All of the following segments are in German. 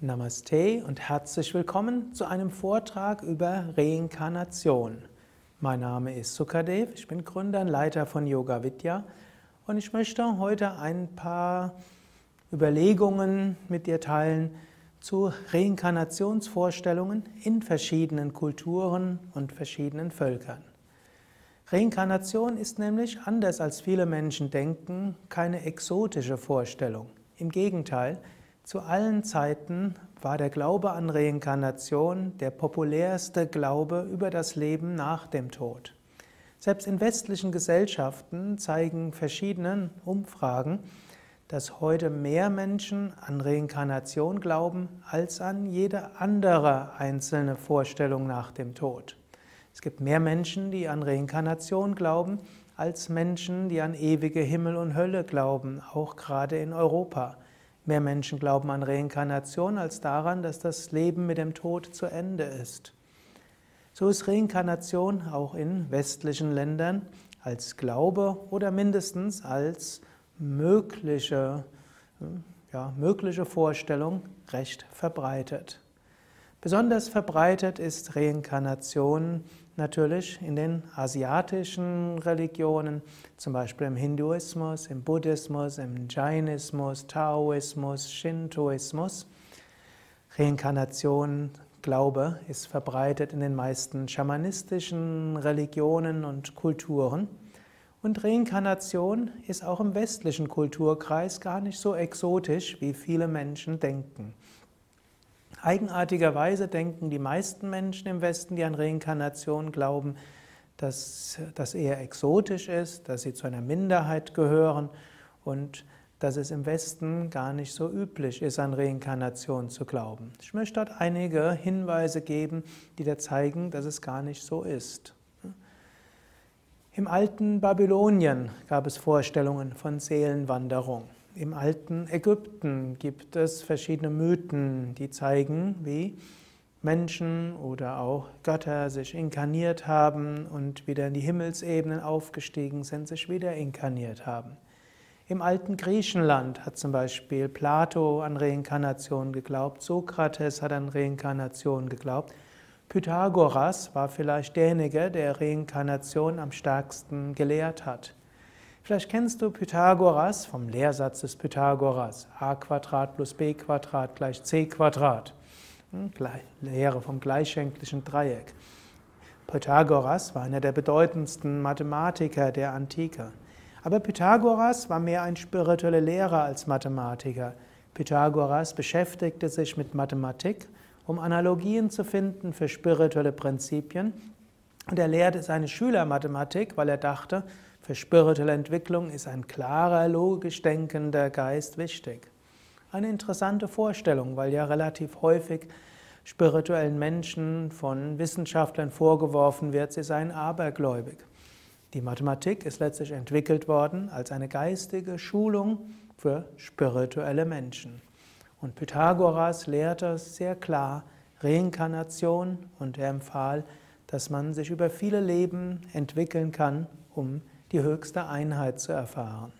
Namaste und herzlich willkommen zu einem Vortrag über Reinkarnation. Mein Name ist Sukadev, ich bin Gründer und Leiter von Yoga Vidya und ich möchte heute ein paar Überlegungen mit dir teilen zu Reinkarnationsvorstellungen in verschiedenen Kulturen und verschiedenen Völkern. Reinkarnation ist nämlich, anders als viele Menschen denken, keine exotische Vorstellung. Im Gegenteil, zu allen Zeiten war der Glaube an Reinkarnation der populärste Glaube über das Leben nach dem Tod. Selbst in westlichen Gesellschaften zeigen verschiedene Umfragen, dass heute mehr Menschen an Reinkarnation glauben als an jede andere einzelne Vorstellung nach dem Tod. Es gibt mehr Menschen, die an Reinkarnation glauben, als Menschen, die an ewige Himmel und Hölle glauben, auch gerade in Europa. Mehr Menschen glauben an Reinkarnation als daran, dass das Leben mit dem Tod zu Ende ist. So ist Reinkarnation auch in westlichen Ländern als Glaube oder mindestens als mögliche, ja, mögliche Vorstellung recht verbreitet. Besonders verbreitet ist Reinkarnation natürlich in den asiatischen Religionen, zum Beispiel im Hinduismus, im Buddhismus, im Jainismus, Taoismus, Shintoismus. Reinkarnation, Glaube ist verbreitet in den meisten schamanistischen Religionen und Kulturen. Und Reinkarnation ist auch im westlichen Kulturkreis gar nicht so exotisch, wie viele Menschen denken. Eigenartigerweise denken die meisten Menschen im Westen, die an Reinkarnation glauben, dass das eher exotisch ist, dass sie zu einer Minderheit gehören und dass es im Westen gar nicht so üblich ist, an Reinkarnation zu glauben. Ich möchte dort einige Hinweise geben, die da zeigen, dass es gar nicht so ist. Im alten Babylonien gab es Vorstellungen von Seelenwanderung. Im alten Ägypten gibt es verschiedene Mythen, die zeigen, wie Menschen oder auch Götter sich inkarniert haben und wieder in die Himmelsebenen aufgestiegen sind, sich wieder inkarniert haben. Im alten Griechenland hat zum Beispiel Plato an Reinkarnation geglaubt, Sokrates hat an Reinkarnation geglaubt, Pythagoras war vielleicht derjenige, der Reinkarnation am stärksten gelehrt hat. Vielleicht kennst du Pythagoras vom Lehrsatz des Pythagoras. a plus b gleich c. Hm, Lehre vom gleichschenklichen Dreieck. Pythagoras war einer der bedeutendsten Mathematiker der Antike. Aber Pythagoras war mehr ein spiritueller Lehrer als Mathematiker. Pythagoras beschäftigte sich mit Mathematik, um Analogien zu finden für spirituelle Prinzipien. Und er lehrte seine Schüler Mathematik, weil er dachte, für spirituelle Entwicklung ist ein klarer, logisch denkender Geist wichtig. Eine interessante Vorstellung, weil ja relativ häufig spirituellen Menschen von Wissenschaftlern vorgeworfen wird, sie seien abergläubig. Die Mathematik ist letztlich entwickelt worden als eine geistige Schulung für spirituelle Menschen. Und Pythagoras lehrte sehr klar Reinkarnation und er empfahl, dass man sich über viele Leben entwickeln kann, um die höchste Einheit zu erfahren.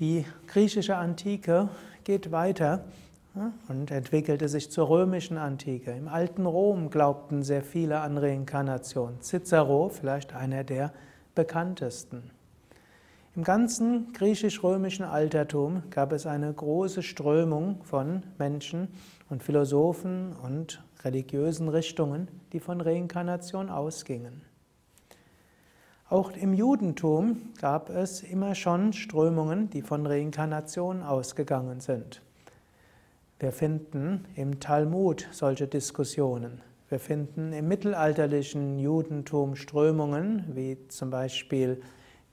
Die griechische Antike geht weiter und entwickelte sich zur römischen Antike. Im alten Rom glaubten sehr viele an Reinkarnation. Cicero, vielleicht einer der bekanntesten. Im ganzen griechisch-römischen Altertum gab es eine große Strömung von Menschen und Philosophen und religiösen Richtungen, die von Reinkarnation ausgingen. Auch im Judentum gab es immer schon Strömungen, die von Reinkarnation ausgegangen sind. Wir finden im Talmud solche Diskussionen. Wir finden im mittelalterlichen Judentum Strömungen, wie zum Beispiel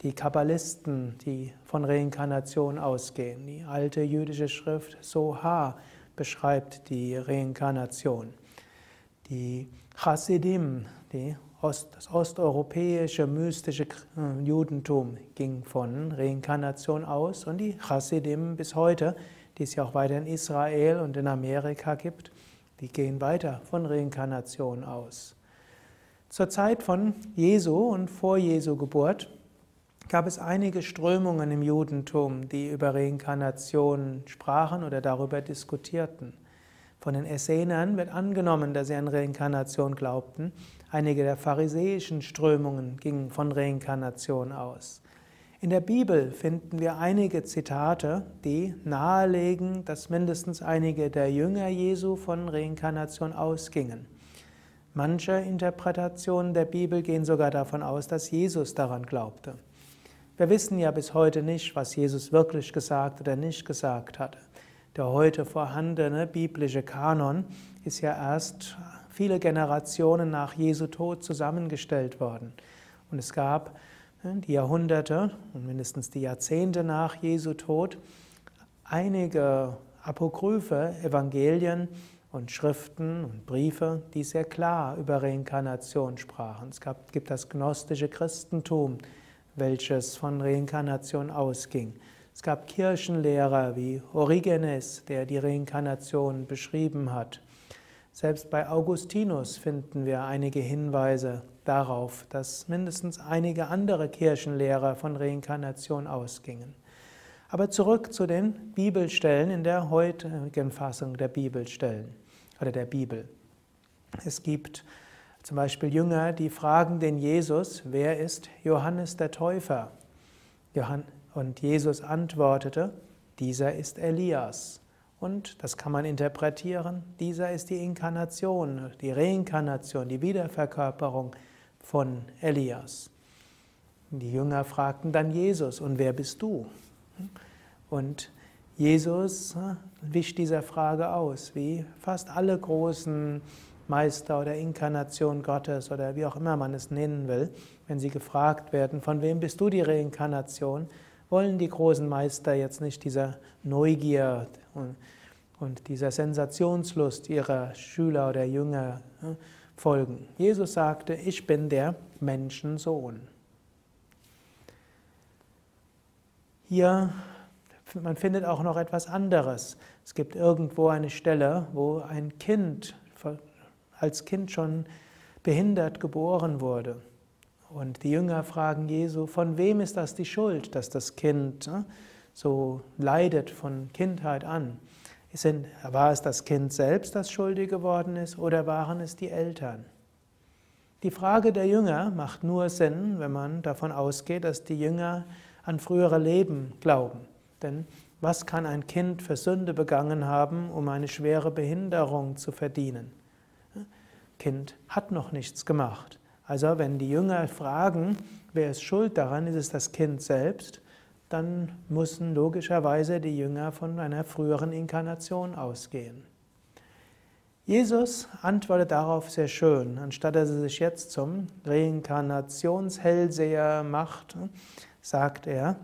die Kabbalisten, die von Reinkarnation ausgehen. Die alte jüdische Schrift Soha beschreibt die Reinkarnation. Die Chassidim, die Ost, das osteuropäische mystische äh, Judentum ging von Reinkarnation aus und die Chassidim bis heute, die es ja auch weiter in Israel und in Amerika gibt, die gehen weiter von Reinkarnation aus. Zur Zeit von Jesu und vor Jesu Geburt gab es einige Strömungen im Judentum, die über Reinkarnation sprachen oder darüber diskutierten. Von den Essenern wird angenommen, dass sie an Reinkarnation glaubten. Einige der pharisäischen Strömungen gingen von Reinkarnation aus. In der Bibel finden wir einige Zitate, die nahelegen, dass mindestens einige der Jünger Jesu von Reinkarnation ausgingen. Manche Interpretationen der Bibel gehen sogar davon aus, dass Jesus daran glaubte. Wir wissen ja bis heute nicht, was Jesus wirklich gesagt oder nicht gesagt hatte. Der heute vorhandene biblische Kanon ist ja erst viele Generationen nach Jesu Tod zusammengestellt worden. Und es gab ne, die Jahrhunderte und mindestens die Jahrzehnte nach Jesu Tod einige apokryphe Evangelien und Schriften und Briefe, die sehr klar über Reinkarnation sprachen. Es gab, gibt das gnostische Christentum, welches von Reinkarnation ausging. Es gab Kirchenlehrer wie Origenes, der die Reinkarnation beschrieben hat. Selbst bei Augustinus finden wir einige Hinweise darauf, dass mindestens einige andere Kirchenlehrer von Reinkarnation ausgingen. Aber zurück zu den Bibelstellen in der heutigen Fassung der Bibelstellen oder der Bibel. Es gibt zum Beispiel Jünger, die fragen den Jesus, wer ist Johannes der Täufer? Und Jesus antwortete, dieser ist Elias. Und das kann man interpretieren, dieser ist die Inkarnation, die Reinkarnation, die Wiederverkörperung von Elias. Die Jünger fragten dann Jesus, und wer bist du? Und Jesus äh, wischt dieser Frage aus, wie fast alle großen Meister oder Inkarnation Gottes oder wie auch immer man es nennen will, wenn sie gefragt werden, von wem bist du die Reinkarnation, wollen die großen Meister jetzt nicht dieser Neugier und, und dieser Sensationslust ihrer Schüler oder Jünger ne, folgen. Jesus sagte, ich bin der Menschensohn. Hier, man findet auch noch etwas anderes. Es gibt irgendwo eine Stelle, wo ein Kind als Kind schon behindert geboren wurde. Und die Jünger fragen Jesu, von wem ist das die Schuld, dass das Kind ne, so leidet von Kindheit an? War es das Kind selbst, das schuldig geworden ist, oder waren es die Eltern? Die Frage der Jünger macht nur Sinn, wenn man davon ausgeht, dass die Jünger an frühere Leben glauben. Denn was kann ein Kind für Sünde begangen haben, um eine schwere Behinderung zu verdienen? Kind hat noch nichts gemacht. Also wenn die Jünger fragen, wer ist schuld daran, ist es das Kind selbst, dann müssen logischerweise die Jünger von einer früheren Inkarnation ausgehen. Jesus antwortet darauf sehr schön. Anstatt dass er sich jetzt zum Reinkarnationshellseher macht, sagt er,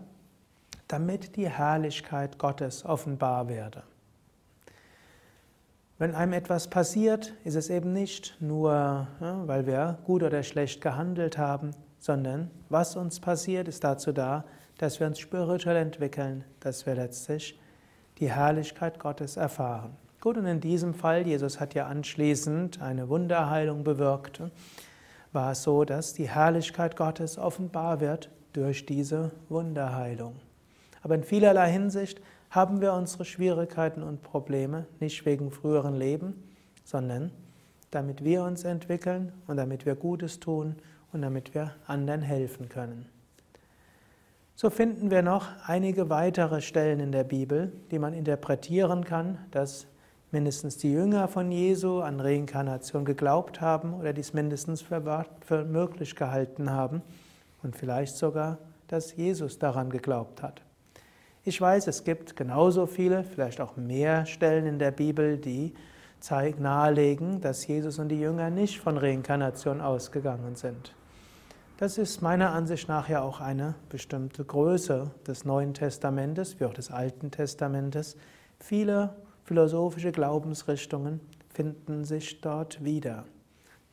damit die Herrlichkeit Gottes offenbar werde. Wenn einem etwas passiert, ist es eben nicht nur, weil wir gut oder schlecht gehandelt haben, sondern was uns passiert, ist dazu da, dass wir uns spirituell entwickeln, dass wir letztlich die Herrlichkeit Gottes erfahren. Gut, und in diesem Fall, Jesus hat ja anschließend eine Wunderheilung bewirkt, war es so, dass die Herrlichkeit Gottes offenbar wird durch diese Wunderheilung. Aber in vielerlei Hinsicht haben wir unsere Schwierigkeiten und Probleme nicht wegen früheren Leben, sondern damit wir uns entwickeln und damit wir Gutes tun und damit wir anderen helfen können. So finden wir noch einige weitere Stellen in der Bibel, die man interpretieren kann, dass mindestens die Jünger von Jesu an Reinkarnation geglaubt haben oder dies mindestens für, möglich gehalten haben und vielleicht sogar, dass Jesus daran geglaubt hat. Ich weiß, es gibt genauso viele, vielleicht auch mehr Stellen in der Bibel, die nahelegen, dass Jesus und die Jünger nicht von Reinkarnation ausgegangen sind. Das ist meiner Ansicht nach ja auch eine bestimmte Größe des Neuen Testamentes, wie auch des Alten Testamentes. Viele philosophische Glaubensrichtungen finden sich dort wieder.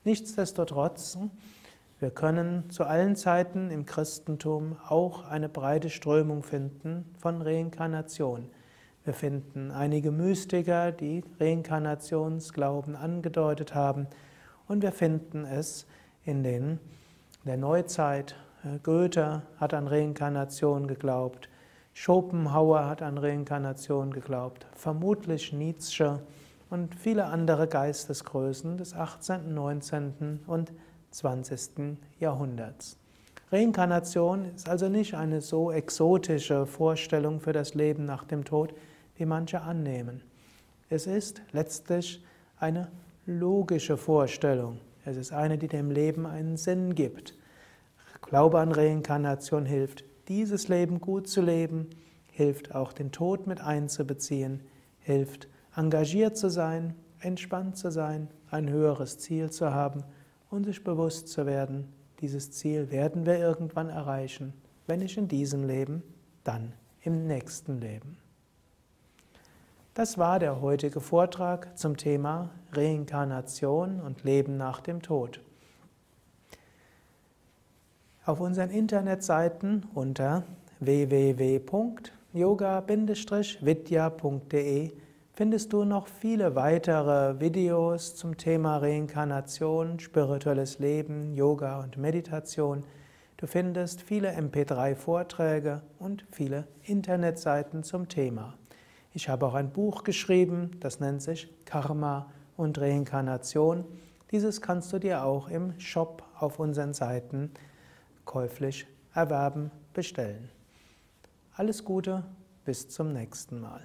Nichtsdestotrotz wir können zu allen Zeiten im Christentum auch eine breite Strömung finden von Reinkarnation. Wir finden einige Mystiker, die Reinkarnationsglauben angedeutet haben, und wir finden es in, den, der Neuzeit Äh, Goethe hat an Reinkarnation geglaubt. Schopenhauer hat an Reinkarnation geglaubt. Vermutlich Nietzsche und viele andere Geistesgrößen des 18., 19. und 20. Jahrhunderts. Reinkarnation ist also nicht eine so exotische Vorstellung für das Leben nach dem Tod, wie manche annehmen. Es ist letztlich eine logische Vorstellung. Es ist eine, die dem Leben einen Sinn gibt. Glaube an Reinkarnation hilft, dieses Leben gut zu leben, hilft auch den Tod mit einzubeziehen, hilft engagiert zu sein, entspannt zu sein, ein höheres Ziel zu haben und sich bewusst zu werden, dieses Ziel werden wir irgendwann erreichen. Wenn nicht in diesem Leben, dann im nächsten Leben. Das war der heutige Vortrag zum Thema Reinkarnation und Leben nach dem Tod. Auf unseren Internetseiten unter www.yoga-vidya.de findest du noch viele weitere Videos zum Thema Reinkarnation, spirituelles Leben, Yoga und Meditation. Du findest viele MP3-Vorträge und viele Internetseiten zum Thema. Ich habe auch ein Buch geschrieben, das nennt sich Karma und Reinkarnation. Dieses kannst du dir auch im Shop auf unseren Seiten käuflich erwerben, bestellen. Alles Gute, bis zum nächsten Mal.